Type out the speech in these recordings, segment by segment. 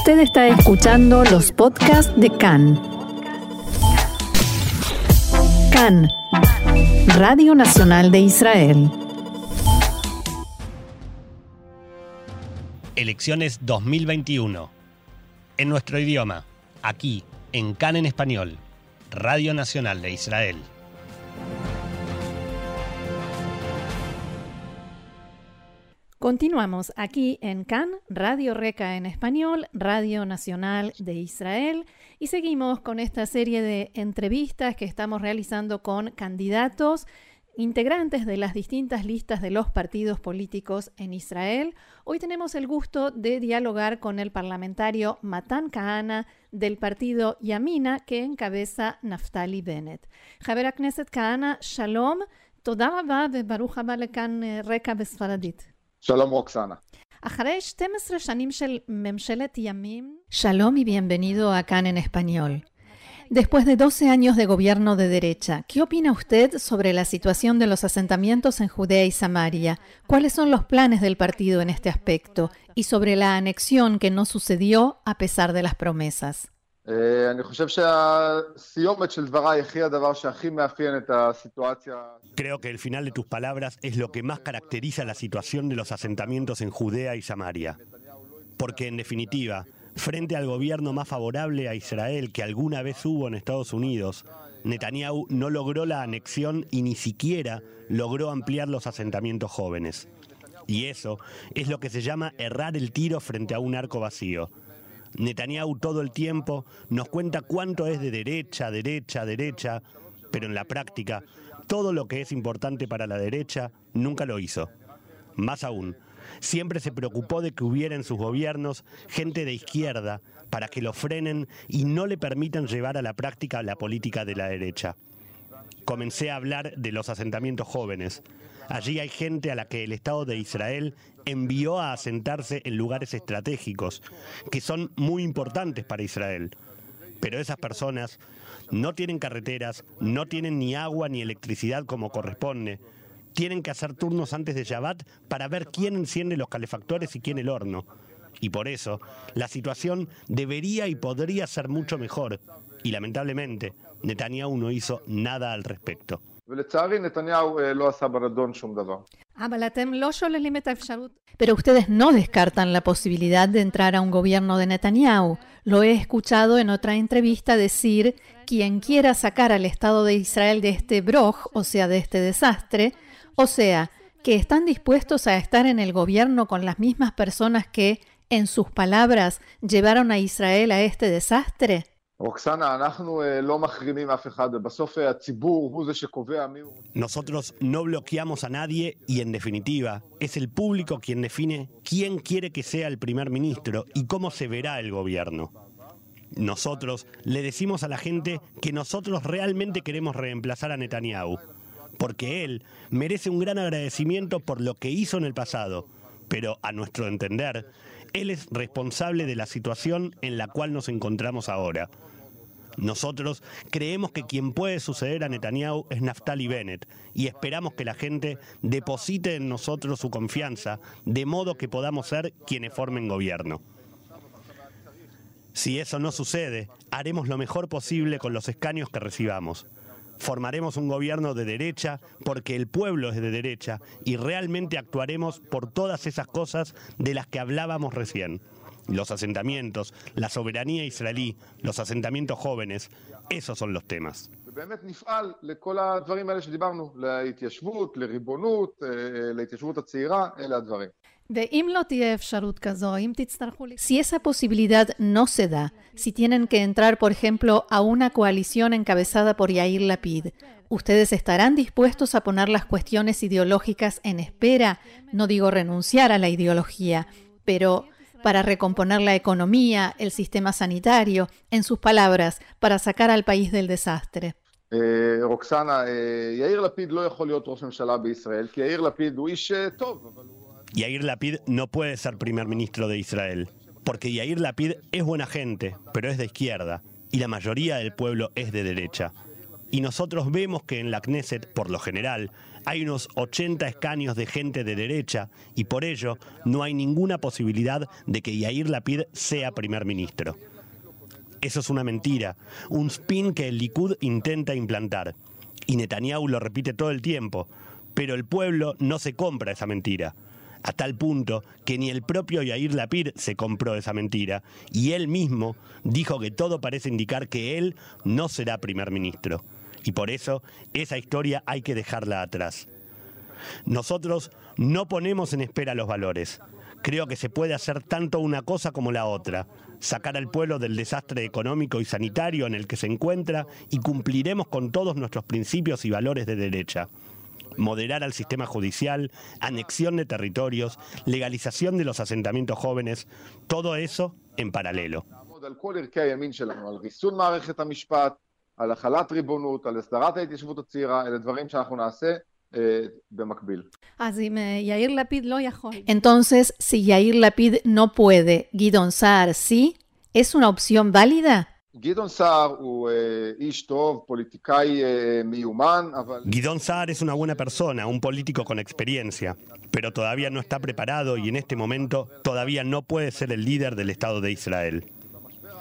Usted está escuchando los podcasts de CAN. CAN, Radio Nacional de Israel. Elecciones 2021. En nuestro idioma, aquí, en CAN en español, Radio Nacional de Israel. Continuamos aquí en CAN, Radio Reca en español, Radio Nacional de Israel, y seguimos con esta serie de entrevistas que estamos realizando con candidatos integrantes de las distintas listas de los partidos políticos en Israel. Hoy tenemos el gusto de dialogar con el parlamentario Matan Kahana del partido Yamina que encabeza Naftali Bennett. Javier Knesset Kahana, shalom. Toda Rabba de Baruch eh, Reca Besfaradit. שלום רוקסנה. אחרי 12 שנים של ממשלת ימים, Shalom y bienvenido a CAN en español. Después de 12 años de gobierno de derecha, ¿qué opina usted sobre la situación de los asentamientos en Judea y Samaria? ¿Cuáles son los planes del partido en este aspecto? Y sobre la anexión que no sucedió a pesar de las promesas. Creo que el final de tus palabras es lo que más caracteriza la situación de los asentamientos en Judea y Samaria. Porque, en definitiva, frente al gobierno más favorable a Israel que alguna vez hubo en Estados Unidos, Netanyahu no logró la anexión y ni siquiera logró ampliar los asentamientos jóvenes. Y eso es lo que se llama errar el tiro frente a un arco vacío. Netanyahu todo el tiempo nos cuenta cuánto es de derecha, derecha, derecha, pero en la práctica todo lo que es importante para la derecha nunca lo hizo. Más aún, siempre se preocupó de que hubiera en sus gobiernos gente de izquierda para que lo frenen y no le permitan llevar a la práctica la política de la derecha. Comencé a hablar de los asentamientos jóvenes. Allí hay gente a la que el Estado de Israel envió a asentarse en lugares estratégicos, que son muy importantes para Israel. Pero esas personas no tienen carreteras, no tienen ni agua ni electricidad como corresponde. Tienen que hacer turnos antes de Shabbat para ver quién enciende los calefactores y quién el horno. Y por eso, la situación debería y podría ser mucho mejor. Y lamentablemente, Netanyahu no hizo nada al respecto. Ah, Pero ustedes no descartan la posibilidad de entrar a un gobierno de Netanyahu. Lo he escuchado en otra entrevista decir, quien quiera sacar al Estado de Israel de este broj, o sea, de este desastre, o sea, que están dispuestos a estar en el gobierno con las mismas personas que, en sus palabras, llevaron a Israel a este desastre. Nosotros no bloqueamos a nadie y en definitiva es el público quien define quién quiere que sea el primer ministro y cómo se verá el gobierno. Nosotros le decimos a la gente que nosotros realmente queremos reemplazar a Netanyahu, porque él merece un gran agradecimiento por lo que hizo en el pasado pero a nuestro entender, él es responsable de la situación en la cual nos encontramos ahora. Nosotros creemos que quien puede suceder a Netanyahu es Naftali Bennett y esperamos que la gente deposite en nosotros su confianza, de modo que podamos ser quienes formen gobierno. Si eso no sucede, haremos lo mejor posible con los escaños que recibamos. Formaremos un gobierno de derecha porque el pueblo es de derecha y realmente actuaremos por todas esas cosas de las que hablábamos recién los asentamientos, la soberanía israelí, los asentamientos jóvenes, esos son los temas. ובאמת נפעל לכל הדברים האלה שדיברנו, להתיישבות, לריבונות, אה, להתיישבות הצעירה, אלה הדברים. ואם לא תהיה אפשרות כזו, אם תצטרכו... Si esa posibilidad no se da, si tienen que entrar, por ejemplo, a una coalición encabezada por Yair Lapid, ¿ustedes estarán dispuestos a poner las cuestiones ideológicas en espera? No digo renunciar a la ideología, pero para recomponer la economía, el sistema sanitario, en sus palabras, para sacar al país del desastre. אה, רוקסנה, אה, יאיר לפיד לא יכול להיות ראש ממשלה בישראל, כי יאיר לפיד הוא איש אה, טוב, אבל הוא... Yair Lapid no puede ser primer ministro de Israel, porque Yair Lapid es buena gente, pero es de izquierda, y la mayoría del pueblo es de derecha. Y nosotros vemos que en la Knesset, por lo general, hay unos 80 escaños de gente de derecha y por ello no hay ninguna posibilidad de que Yair Lapid sea primer ministro. Eso es una mentira, un spin que el Likud intenta implantar. Y Netanyahu lo repite todo el tiempo, pero el pueblo no se compra esa mentira. A tal punto que ni el propio Yair Lapid se compró esa mentira, y él mismo dijo que todo parece indicar que él no será primer ministro. Y por eso esa historia hay que dejarla atrás. Nosotros no ponemos en espera los valores. Creo que se puede hacer tanto una cosa como la otra, sacar al pueblo del desastre económico y sanitario en el que se encuentra y cumpliremos con todos nuestros principios y valores de derecha. Moderar al sistema judicial, anexión de territorios, legalización de los asentamientos jóvenes, todo eso en paralelo. Entonces, si Yair Lapid no puede, Guidon Saar sí, ¿es una opción válida? Guidon Saar es una buena persona, un político con experiencia, pero todavía no está preparado y en este momento todavía no puede ser el líder del Estado de Israel.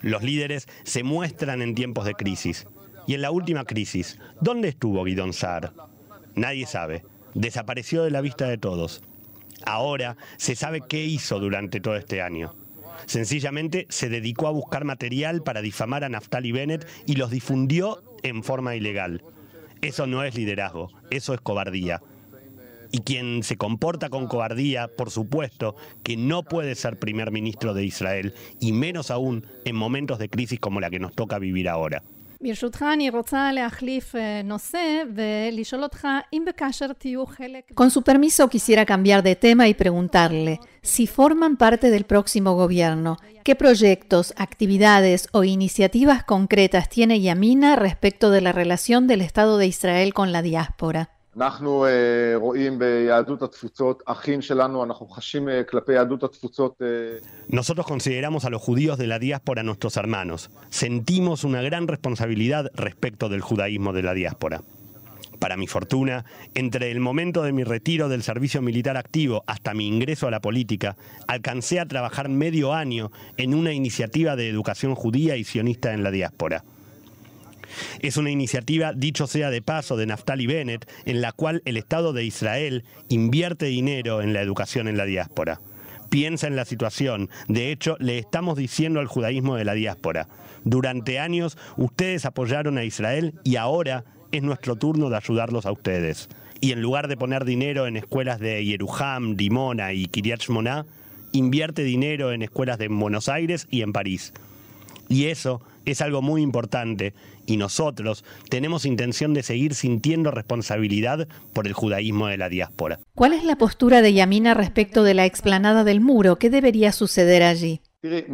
Los líderes se muestran en tiempos de crisis. Y en la última crisis, ¿dónde estuvo Guidon Saar? Nadie sabe. Desapareció de la vista de todos. Ahora se sabe qué hizo durante todo este año. Sencillamente se dedicó a buscar material para difamar a Naftali Bennett y los difundió en forma ilegal. Eso no es liderazgo, eso es cobardía. Y quien se comporta con cobardía, por supuesto, que no puede ser primer ministro de Israel, y menos aún en momentos de crisis como la que nos toca vivir ahora. Con su permiso quisiera cambiar de tema y preguntarle, si forman parte del próximo gobierno, ¿qué proyectos, actividades o iniciativas concretas tiene Yamina respecto de la relación del Estado de Israel con la diáspora? Nosotros consideramos a los judíos de la diáspora nuestros hermanos. Sentimos una gran responsabilidad respecto del judaísmo de la diáspora. Para mi fortuna, entre el momento de mi retiro del servicio militar activo hasta mi ingreso a la política, alcancé a trabajar medio año en una iniciativa de educación judía y sionista en la diáspora. Es una iniciativa, dicho sea de paso, de Naftali Bennett, en la cual el Estado de Israel invierte dinero en la educación en la diáspora. Piensa en la situación. De hecho, le estamos diciendo al judaísmo de la diáspora, durante años ustedes apoyaron a Israel y ahora es nuestro turno de ayudarlos a ustedes. Y en lugar de poner dinero en escuelas de Yerujam, Dimona y Kiryat Shmona, invierte dinero en escuelas de Buenos Aires y en París. Y eso es algo muy importante y nosotros tenemos intención de seguir sintiendo responsabilidad por el judaísmo de la diáspora. ¿Cuál es la postura de Yamina respecto de la explanada del muro? ¿Qué debería suceder allí? El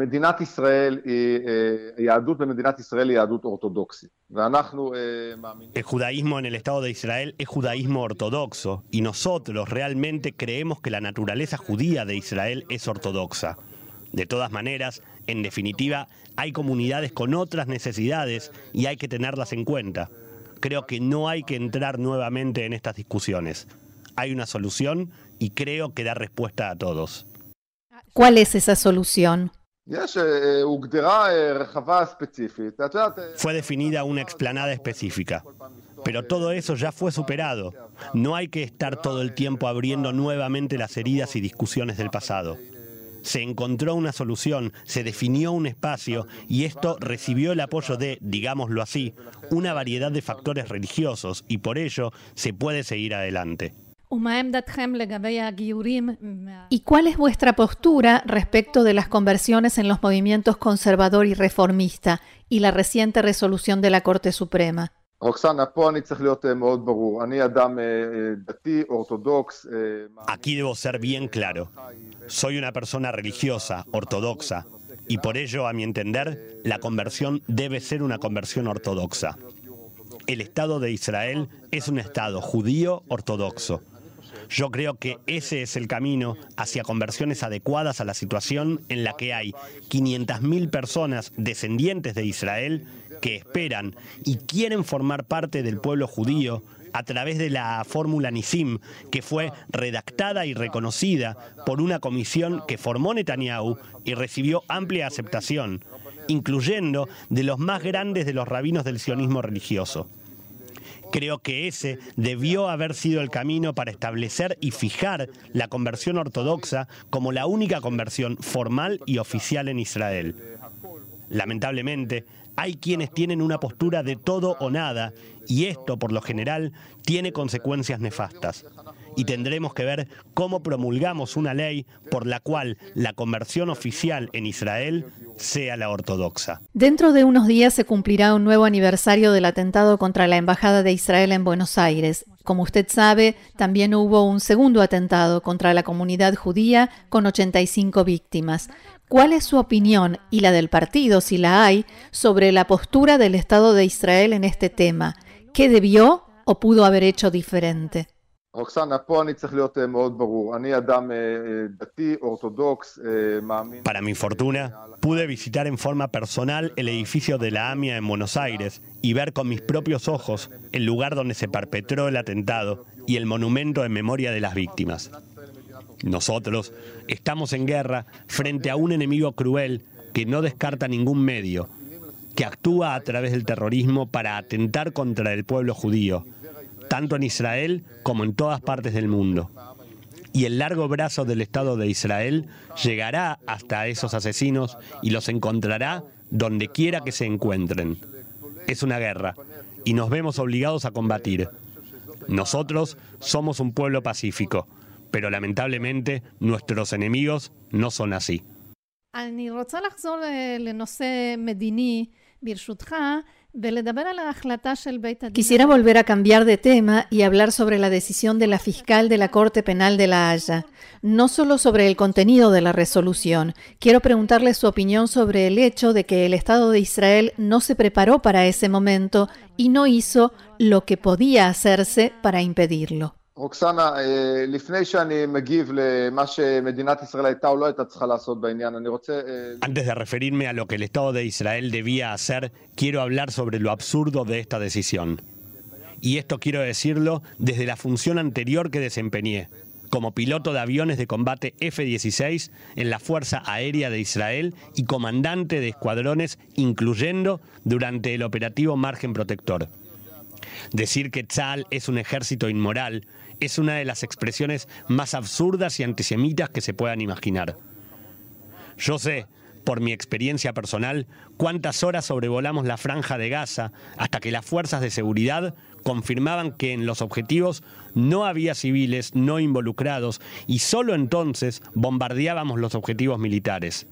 judaísmo en el Estado de Israel es judaísmo ortodoxo y nosotros realmente creemos que la naturaleza judía de Israel es ortodoxa. De todas maneras, en definitiva, hay comunidades con otras necesidades y hay que tenerlas en cuenta. Creo que no hay que entrar nuevamente en estas discusiones. Hay una solución y creo que da respuesta a todos. ¿Cuál es esa solución? Fue definida una explanada específica, pero todo eso ya fue superado. No hay que estar todo el tiempo abriendo nuevamente las heridas y discusiones del pasado se encontró una solución, se definió un espacio y esto recibió el apoyo de, digámoslo así, una variedad de factores religiosos y por ello se puede seguir adelante. ¿Y cuál es vuestra postura respecto de las conversiones en los movimientos conservador y reformista y la reciente resolución de la Corte Suprema? Aquí debo ser bien claro. Soy una persona religiosa, ortodoxa, y por ello, a mi entender, la conversión debe ser una conversión ortodoxa. El Estado de Israel es un Estado judío ortodoxo. Yo creo que ese es el camino hacia conversiones adecuadas a la situación en la que hay 500.000 personas descendientes de Israel que esperan y quieren formar parte del pueblo judío a través de la fórmula NISIM, que fue redactada y reconocida por una comisión que formó Netanyahu y recibió amplia aceptación, incluyendo de los más grandes de los rabinos del sionismo religioso. Creo que ese debió haber sido el camino para establecer y fijar la conversión ortodoxa como la única conversión formal y oficial en Israel. Lamentablemente, hay quienes tienen una postura de todo o nada y esto, por lo general, tiene consecuencias nefastas. Y tendremos que ver cómo promulgamos una ley por la cual la conversión oficial en Israel sea la ortodoxa. Dentro de unos días se cumplirá un nuevo aniversario del atentado contra la Embajada de Israel en Buenos Aires. Como usted sabe, también hubo un segundo atentado contra la comunidad judía con 85 víctimas. ¿Cuál es su opinión y la del partido, si la hay, sobre la postura del Estado de Israel en este tema? ¿Qué debió o pudo haber hecho diferente? Para mi fortuna, pude visitar en forma personal el edificio de la AMIA en Buenos Aires y ver con mis propios ojos el lugar donde se perpetró el atentado y el monumento en memoria de las víctimas. Nosotros estamos en guerra frente a un enemigo cruel que no descarta ningún medio, que actúa a través del terrorismo para atentar contra el pueblo judío, tanto en Israel como en todas partes del mundo. Y el largo brazo del Estado de Israel llegará hasta esos asesinos y los encontrará donde quiera que se encuentren. Es una guerra y nos vemos obligados a combatir. Nosotros somos un pueblo pacífico, pero lamentablemente nuestros enemigos no son así. Quisiera volver a cambiar de tema y hablar sobre la decisión de la fiscal de la Corte Penal de La Haya, no solo sobre el contenido de la resolución. Quiero preguntarle su opinión sobre el hecho de que el Estado de Israel no se preparó para ese momento y no hizo lo que podía hacerse para impedirlo. רוקסנה, לפני שאני מגיב למה שמדינת ישראל הייתה או לא הייתה צריכה לעשות בעניין, אני רוצה... Antes de referirme a lo que el Estado de Israel debía hacer, quiero hablar sobre lo absurdo de esta decisión. Y esto quiero decirlo desde la función anterior que desempeñé, como piloto de aviones de combate F-16 en la Fuerza Aérea de Israel y comandante de escuadrones, incluyendo durante el operativo Margen Protector. Decir que Tzal es un ejército inmoral es una de las expresiones más absurdas y antisemitas que se puedan imaginar. Yo sé, por mi experiencia personal, cuántas horas sobrevolamos la franja de Gaza hasta que las fuerzas de seguridad confirmaban que en los objetivos no había civiles no involucrados y solo entonces bombardeábamos los objetivos militares.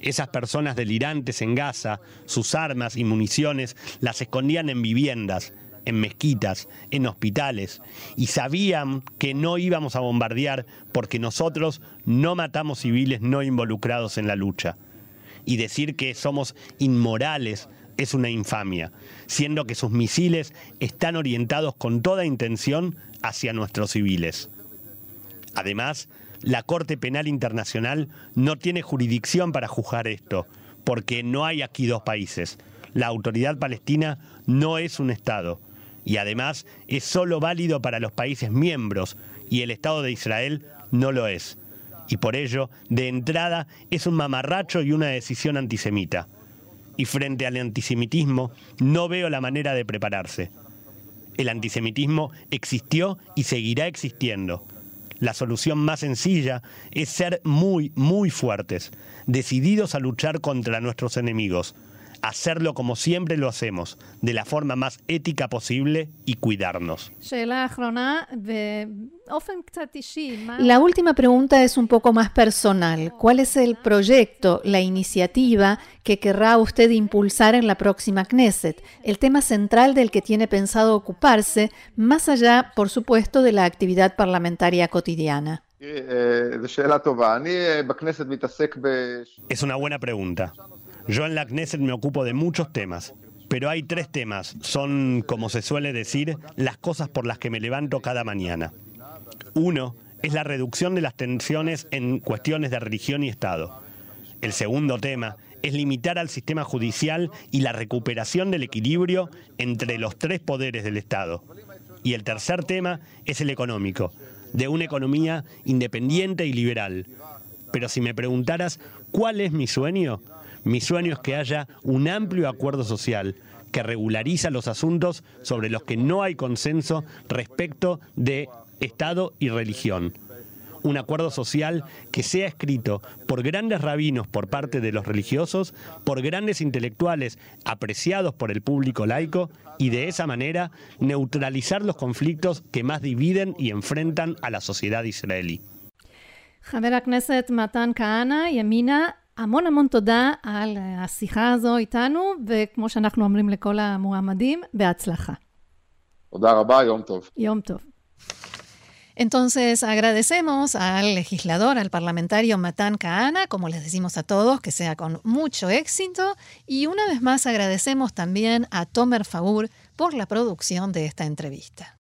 Esas personas delirantes en Gaza, sus armas y municiones las escondían en viviendas, en mezquitas, en hospitales, y sabían que no íbamos a bombardear porque nosotros no matamos civiles no involucrados en la lucha. Y decir que somos inmorales es una infamia, siendo que sus misiles están orientados con toda intención hacia nuestros civiles. Además, la Corte Penal Internacional no tiene jurisdicción para juzgar esto, porque no hay aquí dos países. La autoridad palestina no es un Estado y además es solo válido para los países miembros y el Estado de Israel no lo es. Y por ello, de entrada, es un mamarracho y una decisión antisemita. Y frente al antisemitismo, no veo la manera de prepararse. El antisemitismo existió y seguirá existiendo. La solución más sencilla es ser muy, muy fuertes, decididos a luchar contra nuestros enemigos, hacerlo como siempre lo hacemos, de la forma más ética posible y cuidarnos. La última pregunta es un poco más personal. ¿Cuál es el proyecto, la iniciativa que querrá usted impulsar en la próxima Knesset? El tema central del que tiene pensado ocuparse, más allá, por supuesto, de la actividad parlamentaria cotidiana. Es una buena pregunta. Yo en la Knesset me ocupo de muchos temas, pero hay tres temas. Son, como se suele decir, las cosas por las que me levanto cada mañana. Uno es la reducción de las tensiones en cuestiones de religión y Estado. El segundo tema es limitar al sistema judicial y la recuperación del equilibrio entre los tres poderes del Estado. Y el tercer tema es el económico, de una economía independiente y liberal. Pero si me preguntaras cuál es mi sueño, mi sueño es que haya un amplio acuerdo social que regulariza los asuntos sobre los que no hay consenso respecto de Estado y religión. Un acuerdo social que sea escrito por grandes rabinos por parte de los religiosos, por grandes intelectuales apreciados por el público laico y de esa manera neutralizar los conflictos que más dividen y enfrentan a la sociedad israelí. המון המון תודה על השיחה הזו איתנו, וכמו שאנחנו אומרים לכל המועמדים, בהצלחה. תודה רבה, יום טוב. יום טוב. Entonces agradecemos al legislador, al parlamentario Matán Kahana, como les decimos a todos, que sea con mucho éxito. Y una vez más agradecemos también a Tomer Fagur por la producción de esta entrevista.